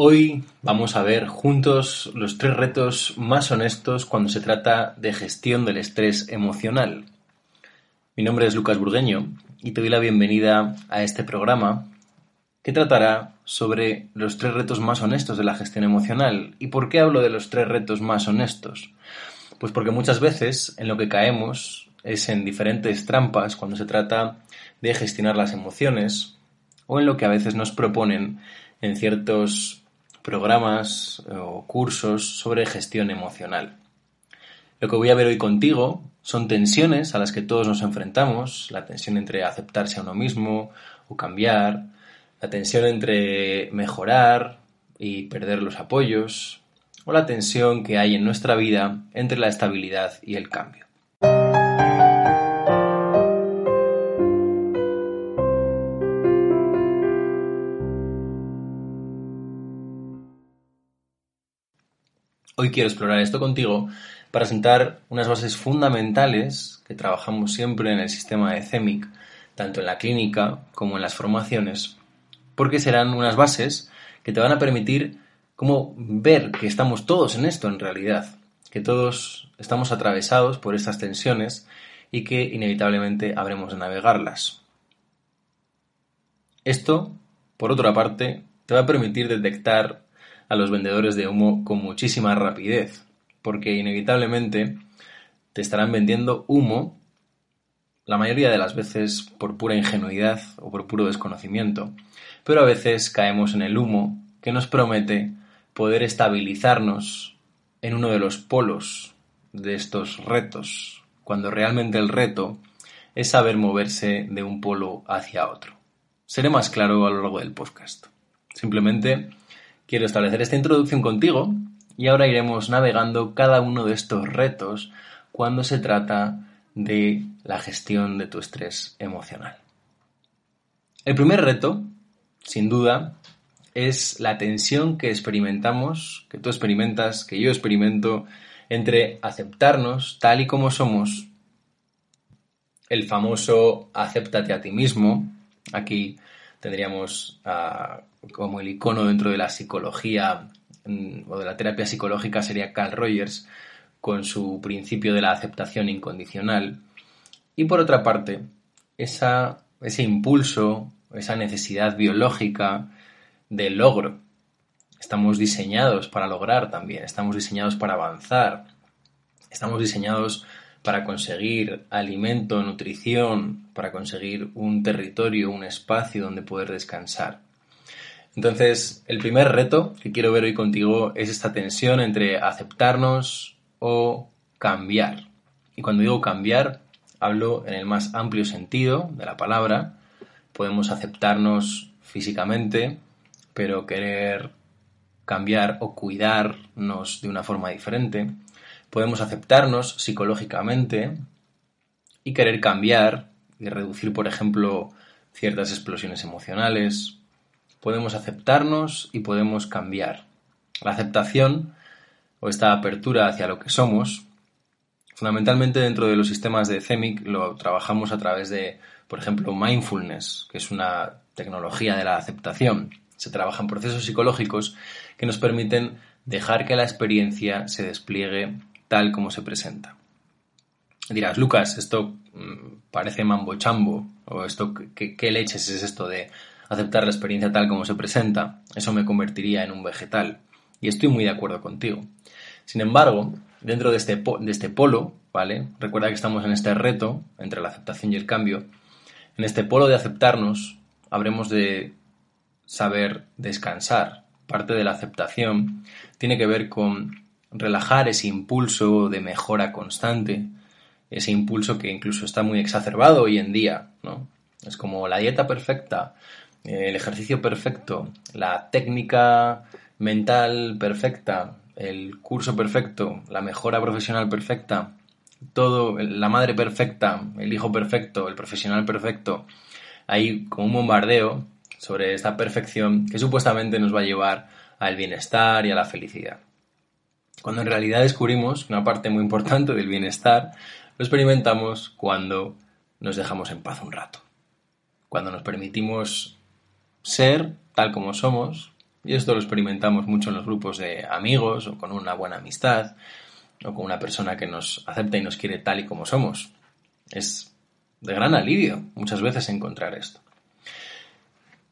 Hoy vamos a ver juntos los tres retos más honestos cuando se trata de gestión del estrés emocional. Mi nombre es Lucas Burgueño y te doy la bienvenida a este programa que tratará sobre los tres retos más honestos de la gestión emocional. ¿Y por qué hablo de los tres retos más honestos? Pues porque muchas veces en lo que caemos es en diferentes trampas cuando se trata de gestionar las emociones o en lo que a veces nos proponen en ciertos programas o cursos sobre gestión emocional. Lo que voy a ver hoy contigo son tensiones a las que todos nos enfrentamos, la tensión entre aceptarse a uno mismo o cambiar, la tensión entre mejorar y perder los apoyos, o la tensión que hay en nuestra vida entre la estabilidad y el cambio. Hoy quiero explorar esto contigo para sentar unas bases fundamentales que trabajamos siempre en el sistema de CEMIC, tanto en la clínica como en las formaciones, porque serán unas bases que te van a permitir ver que estamos todos en esto en realidad, que todos estamos atravesados por estas tensiones y que inevitablemente habremos de navegarlas. Esto, por otra parte, te va a permitir detectar a los vendedores de humo con muchísima rapidez, porque inevitablemente te estarán vendiendo humo la mayoría de las veces por pura ingenuidad o por puro desconocimiento, pero a veces caemos en el humo que nos promete poder estabilizarnos en uno de los polos de estos retos, cuando realmente el reto es saber moverse de un polo hacia otro. Seré más claro a lo largo del podcast. Simplemente quiero establecer esta introducción contigo y ahora iremos navegando cada uno de estos retos cuando se trata de la gestión de tu estrés emocional. El primer reto, sin duda, es la tensión que experimentamos, que tú experimentas, que yo experimento, entre aceptarnos tal y como somos, el famoso acéptate a ti mismo, aquí tendríamos uh, como el icono dentro de la psicología o de la terapia psicológica sería Carl Rogers con su principio de la aceptación incondicional. Y por otra parte, esa, ese impulso, esa necesidad biológica de logro. Estamos diseñados para lograr también, estamos diseñados para avanzar, estamos diseñados para conseguir alimento, nutrición, para conseguir un territorio, un espacio donde poder descansar. Entonces, el primer reto que quiero ver hoy contigo es esta tensión entre aceptarnos o cambiar. Y cuando digo cambiar, hablo en el más amplio sentido de la palabra. Podemos aceptarnos físicamente, pero querer cambiar o cuidarnos de una forma diferente. Podemos aceptarnos psicológicamente y querer cambiar y reducir, por ejemplo, ciertas explosiones emocionales, podemos aceptarnos y podemos cambiar. La aceptación o esta apertura hacia lo que somos, fundamentalmente dentro de los sistemas de CEMIC lo trabajamos a través de, por ejemplo, mindfulness, que es una tecnología de la aceptación. Se trabajan procesos psicológicos que nos permiten dejar que la experiencia se despliegue tal como se presenta. Dirás, Lucas, esto mm, parece mambo chambo, o esto, ¿qué, ¿qué, leches es esto de aceptar la experiencia tal como se presenta? Eso me convertiría en un vegetal. Y estoy muy de acuerdo contigo. Sin embargo, dentro de este, de este polo, ¿vale? Recuerda que estamos en este reto entre la aceptación y el cambio. En este polo de aceptarnos, habremos de saber descansar. Parte de la aceptación tiene que ver con relajar ese impulso de mejora constante, ese impulso que incluso está muy exacerbado hoy en día, ¿no? Es como la dieta perfecta, el ejercicio perfecto, la técnica mental perfecta, el curso perfecto, la mejora profesional perfecta, todo, la madre perfecta, el hijo perfecto, el profesional perfecto. Hay como un bombardeo sobre esta perfección que supuestamente nos va a llevar al bienestar y a la felicidad. Cuando en realidad descubrimos una parte muy importante del bienestar, lo experimentamos cuando nos dejamos en paz un rato. Cuando nos permitimos ser tal como somos, y esto lo experimentamos mucho en los grupos de amigos o con una buena amistad o con una persona que nos acepta y nos quiere tal y como somos. Es de gran alivio muchas veces encontrar esto.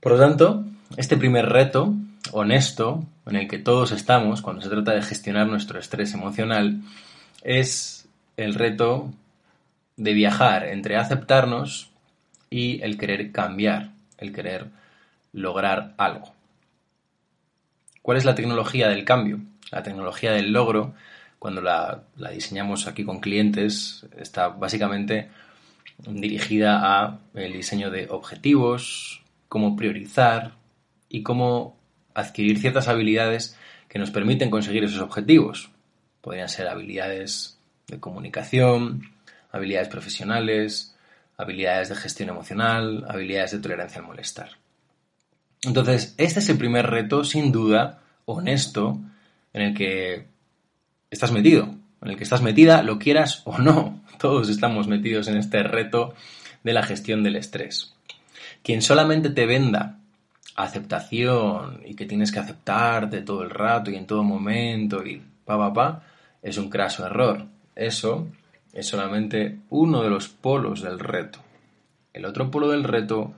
Por lo tanto, este primer reto honesto en el que todos estamos cuando se trata de gestionar nuestro estrés emocional es el reto de viajar entre aceptarnos y el querer cambiar, el querer lograr algo. ¿Cuál es la tecnología del cambio? La tecnología del logro, cuando la, diseñamos aquí con clientes, está básicamente dirigida a el diseño de objetivos, cómo priorizar y cómo adquirir ciertas habilidades que nos permiten conseguir esos objetivos. Podrían ser habilidades de comunicación, habilidades profesionales, habilidades de gestión emocional, habilidades de tolerancia al molestar. Entonces, este es el primer reto, sin duda, honesto, en el que estás metido, en el que estás metida, lo quieras o no. Todos estamos metidos en este reto de la gestión del estrés. Quien solamente te venda aceptación y que tienes que aceptarte todo el rato y en todo momento y pa pa pa, es un craso error. Eso es solamente uno de los polos del reto. El otro polo del reto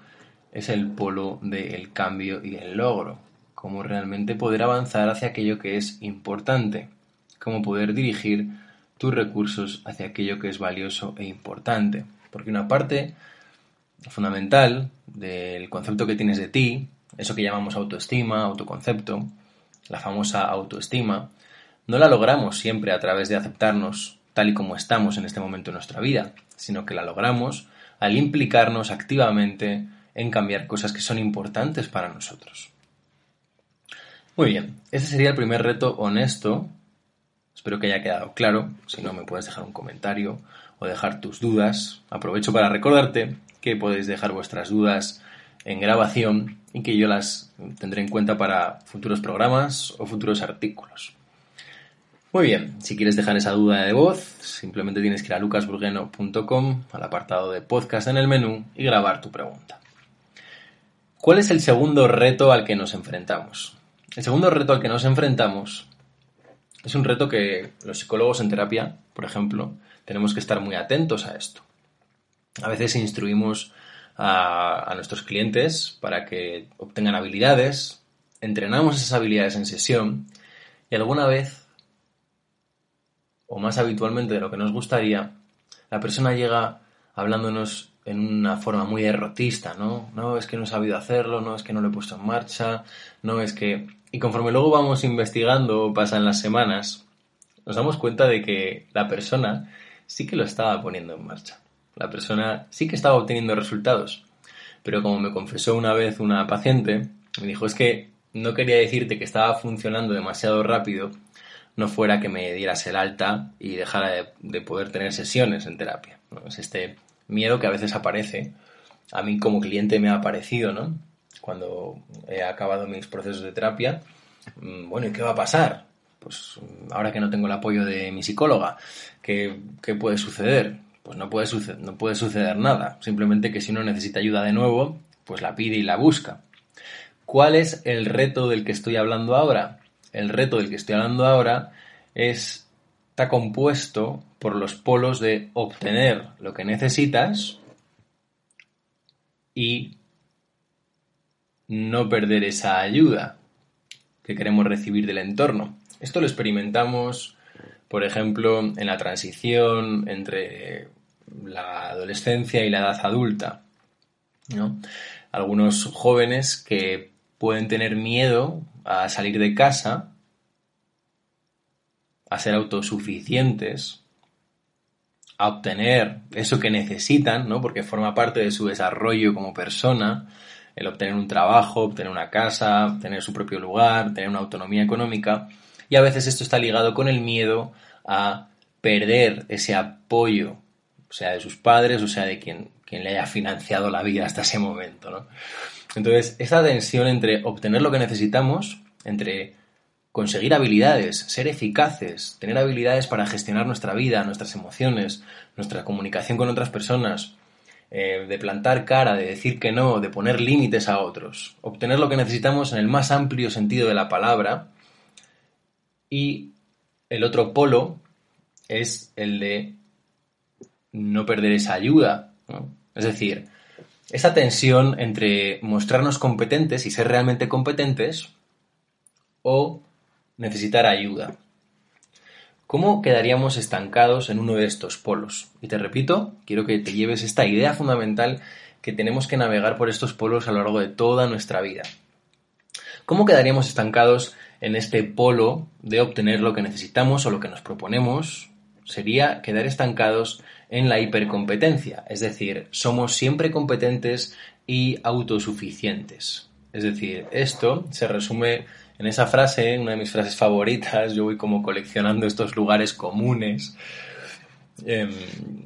es el polo del cambio y el logro. Cómo realmente poder avanzar hacia aquello que es importante. Cómo poder dirigir tus recursos hacia aquello que es valioso e importante. Porque una parte fundamental del concepto que tienes de ti, eso que llamamos autoestima, autoconcepto, la famosa autoestima, no la logramos siempre a través de aceptarnos tal y como estamos en este momento de nuestra vida, sino que la logramos al implicarnos activamente en cambiar cosas que son importantes para nosotros. Muy bien, ese sería el primer reto honesto. Espero que haya quedado claro. Si no, me puedes dejar un comentario o dejar tus dudas. Aprovecho para recordarte que podéis dejar vuestras dudas en grabación y que yo las tendré en cuenta para futuros programas o futuros artículos. Muy bien, si quieres dejar esa duda de voz, simplemente tienes que ir a lucasburgueno.com, al apartado de podcast en el menú y grabar tu pregunta. ¿Cuál es el segundo reto al que nos enfrentamos? El segundo reto al que nos enfrentamos es un reto que los psicólogos en terapia, por ejemplo, tenemos que estar muy atentos a esto. A veces instruimos a, nuestros clientes para que obtengan habilidades, entrenamos esas habilidades en sesión y alguna vez, o más habitualmente de lo que nos gustaría, la persona llega hablándonos en una forma muy derrotista, ¿no? No, es que no he sabido hacerlo, no, es que no lo he puesto en marcha, no, es que... Y conforme luego vamos investigando, pasan las semanas, nos damos cuenta de que la persona sí que lo estaba poniendo en marcha la persona sí que estaba obteniendo resultados. Pero como me confesó una vez una paciente, me dijo, es que no quería decirte que estaba funcionando demasiado rápido, no fuera que me dieras el alta y dejara de, poder tener sesiones en terapia. Es este miedo que a veces aparece. A mí como cliente me ha aparecido, ¿no? Cuando he acabado mis procesos de terapia. Mm, bueno, ¿y qué va a pasar? Pues ahora que no tengo el apoyo de mi psicóloga, ¿qué, qué puede suceder? pues no puede, suceder, no puede suceder nada. Simplemente que si uno necesita ayuda de nuevo, pues la pide y la busca. ¿Cuál es el reto del que estoy hablando ahora? El reto del que estoy hablando ahora es, está compuesto por los polos de obtener lo que necesitas y no perder esa ayuda que queremos recibir del entorno. Esto lo experimentamos, por ejemplo, en la transición entre la adolescencia y la edad adulta. Algunos jóvenes que pueden tener miedo a salir de casa, a ser autosuficientes, a obtener eso que necesitan, ¿no? Porque forma parte de su desarrollo como persona, el obtener un trabajo, obtener una casa, tener su propio lugar, tener una autonomía económica. Y a veces esto está ligado con el miedo a perder ese apoyo, sea, de sus padres, o sea, de quien, quien le haya financiado la vida hasta ese momento, ¿no? Entonces, esa tensión entre obtener lo que necesitamos, entre conseguir habilidades, ser eficaces, tener habilidades para gestionar nuestra vida, nuestras emociones, nuestra comunicación con otras personas, eh, de plantar cara, de decir que no, de poner límites a otros, obtener lo que necesitamos en el más amplio sentido de la palabra. Y el otro polo es el de no perder esa ayuda. Es decir, esa tensión entre mostrarnos competentes y ser realmente competentes o necesitar ayuda. ¿Cómo quedaríamos estancados en uno de estos polos? Y te repito, quiero que te lleves esta idea fundamental que tenemos que navegar por estos polos a lo largo de toda nuestra vida. ¿Cómo quedaríamos estancados en este polo de obtener lo que necesitamos o lo que nos proponemos? Sería quedar estancados en la hipercompetencia, es decir, somos siempre competentes y autosuficientes. Es decir, esto se resume en esa frase, una de mis frases favoritas, yo voy como coleccionando estos lugares comunes em,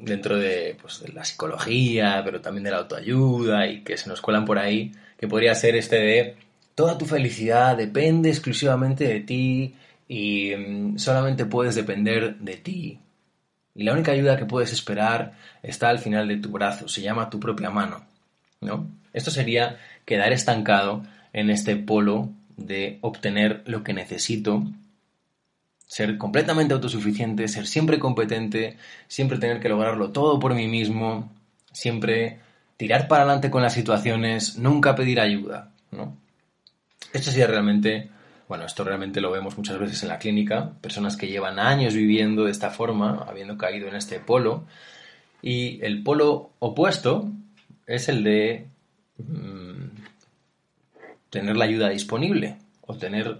dentro pues, de, la psicología, pero también de la autoayuda y que se nos cuelan por ahí, que podría ser este de toda tu felicidad depende exclusivamente de ti y em, solamente puedes depender de ti. Y la única ayuda que puedes esperar está al final de tu brazo, se llama tu propia mano. ¿no? Esto sería quedar estancado en este polo de obtener lo que necesito, ser completamente autosuficiente, ser siempre competente, siempre tener que lograrlo todo por mí mismo, siempre tirar para adelante con las situaciones, nunca pedir ayuda, ¿no? Esto sería realmente, bueno, esto realmente lo vemos muchas veces en la clínica, personas que llevan años viviendo de esta forma, habiendo caído en este polo, y el polo opuesto es el de mm, tener la ayuda disponible o tener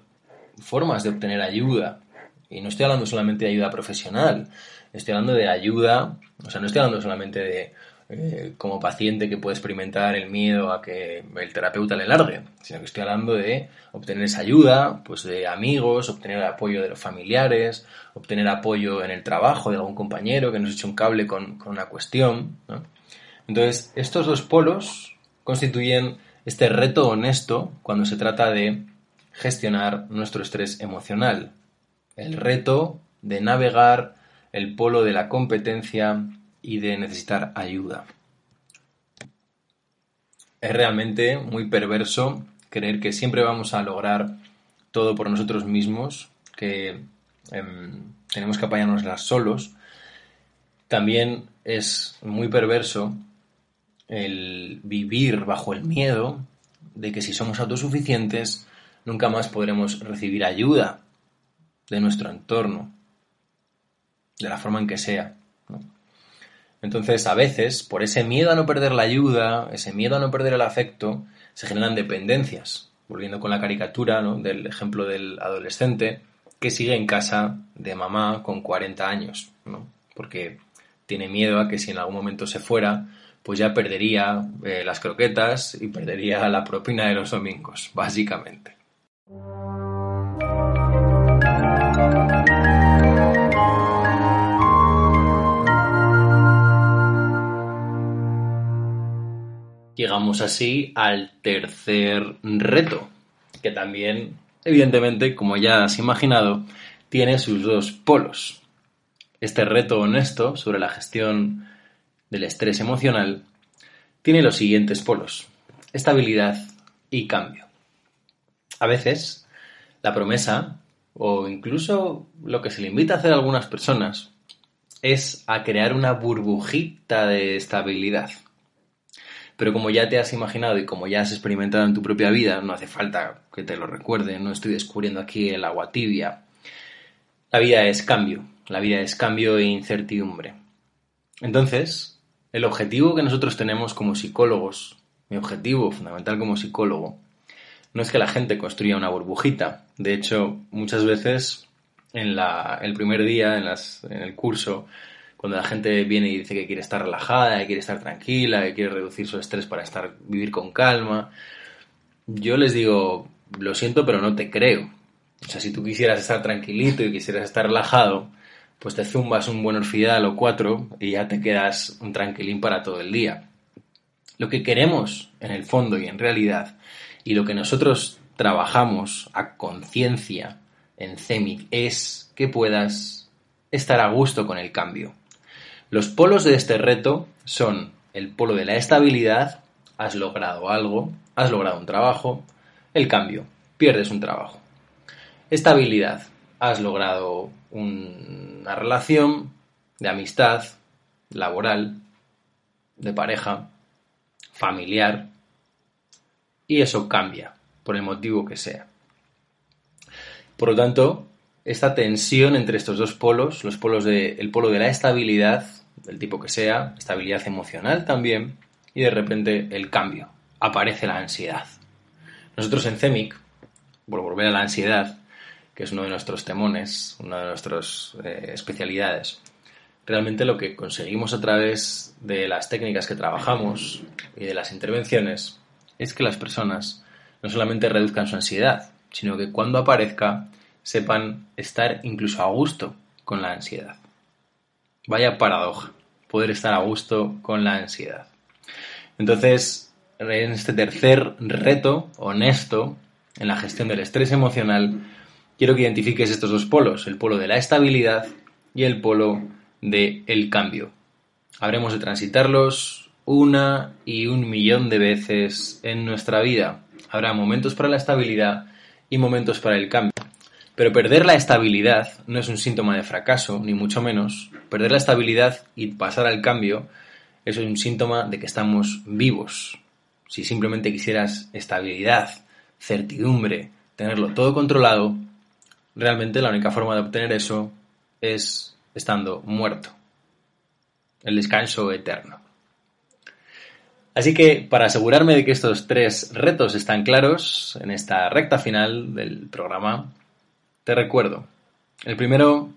formas de obtener ayuda. Y no estoy hablando solamente de ayuda profesional, estoy hablando de ayuda, o sea, no estoy hablando solamente de eh, como paciente que puede experimentar el miedo a que el terapeuta le largue, sino que estoy hablando de obtener esa ayuda, pues de amigos, obtener el apoyo de los familiares, obtener apoyo en el trabajo de algún compañero que nos eche un cable con, con una cuestión. Entonces, estos dos polos constituyen este reto honesto cuando se trata de gestionar nuestro estrés emocional. El reto de navegar el polo de la competencia y de necesitar ayuda. Es realmente muy perverso creer que siempre vamos a lograr todo por nosotros mismos, que em, tenemos que apañarnos solos. También es muy perverso el vivir bajo el miedo de que si somos autosuficientes, nunca más podremos recibir ayuda de nuestro entorno, de la forma en que sea. Entonces, a veces, por ese miedo a no perder la ayuda, ese miedo a no perder el afecto, se generan dependencias. Volviendo con la caricatura del ejemplo del adolescente que sigue en casa de mamá con 40 años, porque tiene miedo a que si en algún momento se fuera, pues ya perdería eh, las croquetas y perdería la propina de los domingos, básicamente. Llegamos así al tercer reto, que también, evidentemente, como ya has imaginado, tiene sus dos polos. Este reto honesto sobre la gestión del estrés emocional tiene los siguientes polos. estabilidad y cambio. A veces, la promesa, o incluso lo que se le invita a hacer a algunas personas, es a crear una burbujita de estabilidad. Pero como ya te has imaginado y como ya has experimentado en tu propia vida, no hace falta que te lo recuerde, no estoy descubriendo aquí el agua tibia. La vida es cambio, la vida es cambio e incertidumbre. Entonces, el objetivo que nosotros tenemos como psicólogos, mi objetivo fundamental como psicólogo, no es que la gente construya una burbujita. De hecho, muchas veces en el primer día, en, en el curso, cuando la gente viene y dice que quiere estar relajada, que quiere estar tranquila, que quiere reducir su estrés para estar vivir con calma, yo les digo, lo siento, pero no te creo. O sea, si tú quisieras estar tranquilito y quisieras estar relajado, pues te zumbas un buen orfidal o cuatro y ya te quedas un tranquilín para todo el día. Lo que queremos, en el fondo y en realidad, y lo que nosotros trabajamos a conciencia en CEMIC es que puedas estar a gusto con el cambio. Los polos de este reto son el polo de la estabilidad, has logrado algo, has logrado un trabajo, el cambio, pierdes un trabajo. Estabilidad, has logrado una relación de amistad, laboral, de pareja, familiar, y eso cambia, por el motivo que sea. Por lo tanto, esta tensión entre estos dos polos, los polos de, el polo de la estabilidad del tipo que sea, estabilidad emocional también, y de repente el cambio, aparece la ansiedad. Nosotros en CEMIC, por volver a la ansiedad, que es uno de nuestros temones, una de nuestras eh, especialidades, realmente lo que conseguimos a través de las técnicas que trabajamos y de las intervenciones es que las personas no solamente reduzcan su ansiedad, sino que cuando aparezca sepan estar incluso a gusto con la ansiedad. Vaya paradoja, poder estar a gusto con la ansiedad. Entonces, en este tercer reto honesto en la gestión del estrés emocional, quiero que identifiques estos dos polos, el polo de la estabilidad y el polo del el cambio. Habremos de transitarlos una y un millón de veces en nuestra vida. Habrá momentos para la estabilidad y momentos para el cambio. Pero perder la estabilidad no es un síntoma de fracaso, ni mucho menos. Perder la estabilidad y pasar al cambio es un síntoma de que estamos vivos. Si simplemente quisieras estabilidad, certidumbre, tenerlo todo controlado, realmente la única forma de obtener eso es estando muerto. El descanso eterno. Así que para asegurarme de que estos tres retos están claros en esta recta final del programa, te recuerdo, el primero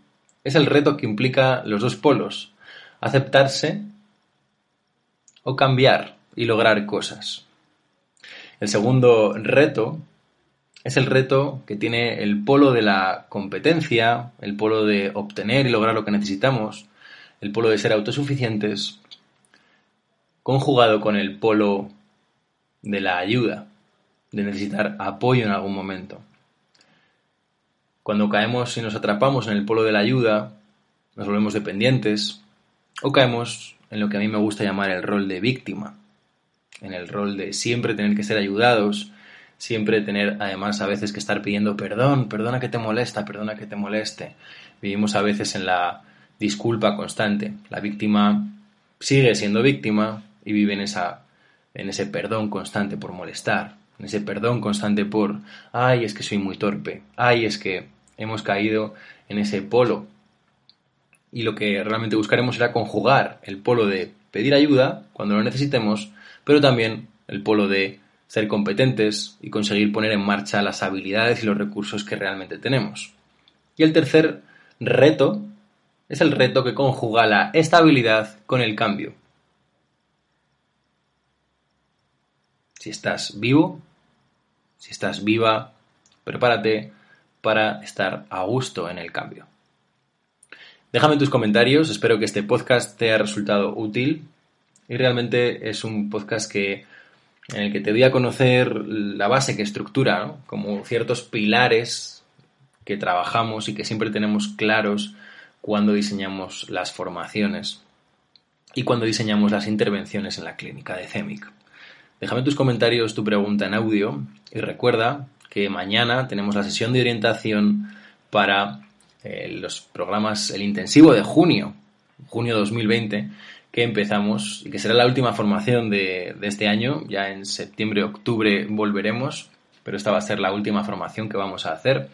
es el reto que implica los dos polos, aceptarse o cambiar y lograr cosas. El segundo reto es el reto que tiene el polo de la competencia, el polo de obtener y lograr lo que necesitamos, el polo de ser autosuficientes, conjugado con el polo de la ayuda, de necesitar apoyo en algún momento. Cuando caemos y nos atrapamos en el polo de la ayuda, nos volvemos dependientes o caemos en lo que a mí me gusta llamar el rol de víctima, en el rol de siempre tener que ser ayudados, siempre tener además a veces que estar pidiendo perdón, perdona que te molesta, perdona que te moleste. Vivimos a veces en la disculpa constante. La víctima sigue siendo víctima y vive en, esa, en ese perdón constante por molestar, en ese perdón constante por, ay, es que soy muy torpe, ay, es que hemos caído en ese polo. Y lo que realmente buscaremos será conjugar el polo de pedir ayuda cuando lo necesitemos, pero también el polo de ser competentes y conseguir poner en marcha las habilidades y los recursos que realmente tenemos. Y el tercer reto es el reto que conjuga la estabilidad con el cambio. Si estás vivo, si estás viva, prepárate para estar a gusto en el cambio. Déjame tus comentarios, espero que este podcast te haya resultado útil y realmente es un podcast que en el que te voy a conocer la base que estructura, como ciertos pilares que trabajamos y que siempre tenemos claros cuando diseñamos las formaciones y cuando diseñamos las intervenciones en la clínica de CEMIC. Déjame tus comentarios, tu pregunta en audio y recuerda que mañana tenemos la sesión de orientación para eh, los programas, el intensivo de junio, junio 2020, que empezamos y que será la última formación de, este año. Ya en septiembre, octubre volveremos, pero esta va a ser la última formación que vamos a hacer.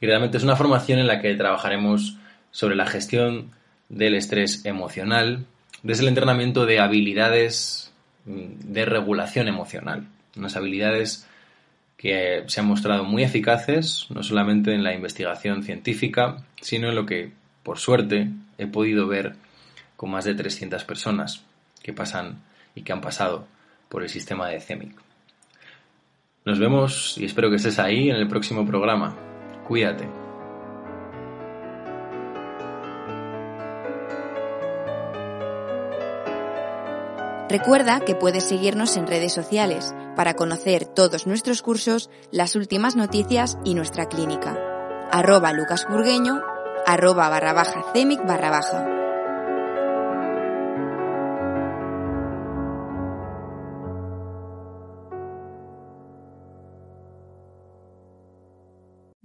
Y realmente es una formación en la que trabajaremos sobre la gestión del estrés emocional, desde el entrenamiento de habilidades mm, de regulación emocional, unas habilidades que se han mostrado muy eficaces, no solamente en la investigación científica, sino en lo que, por suerte, he podido ver con más de 300 personas que pasan y que han pasado por el sistema de CEMIC. Nos vemos y espero que estés ahí en el próximo programa. Cuídate. Recuerda que puedes seguirnos en redes sociales para conocer todos nuestros cursos, las últimas noticias y nuestra clínica. Arroba lucasburgueño, arroba barra baja cemic barra baja.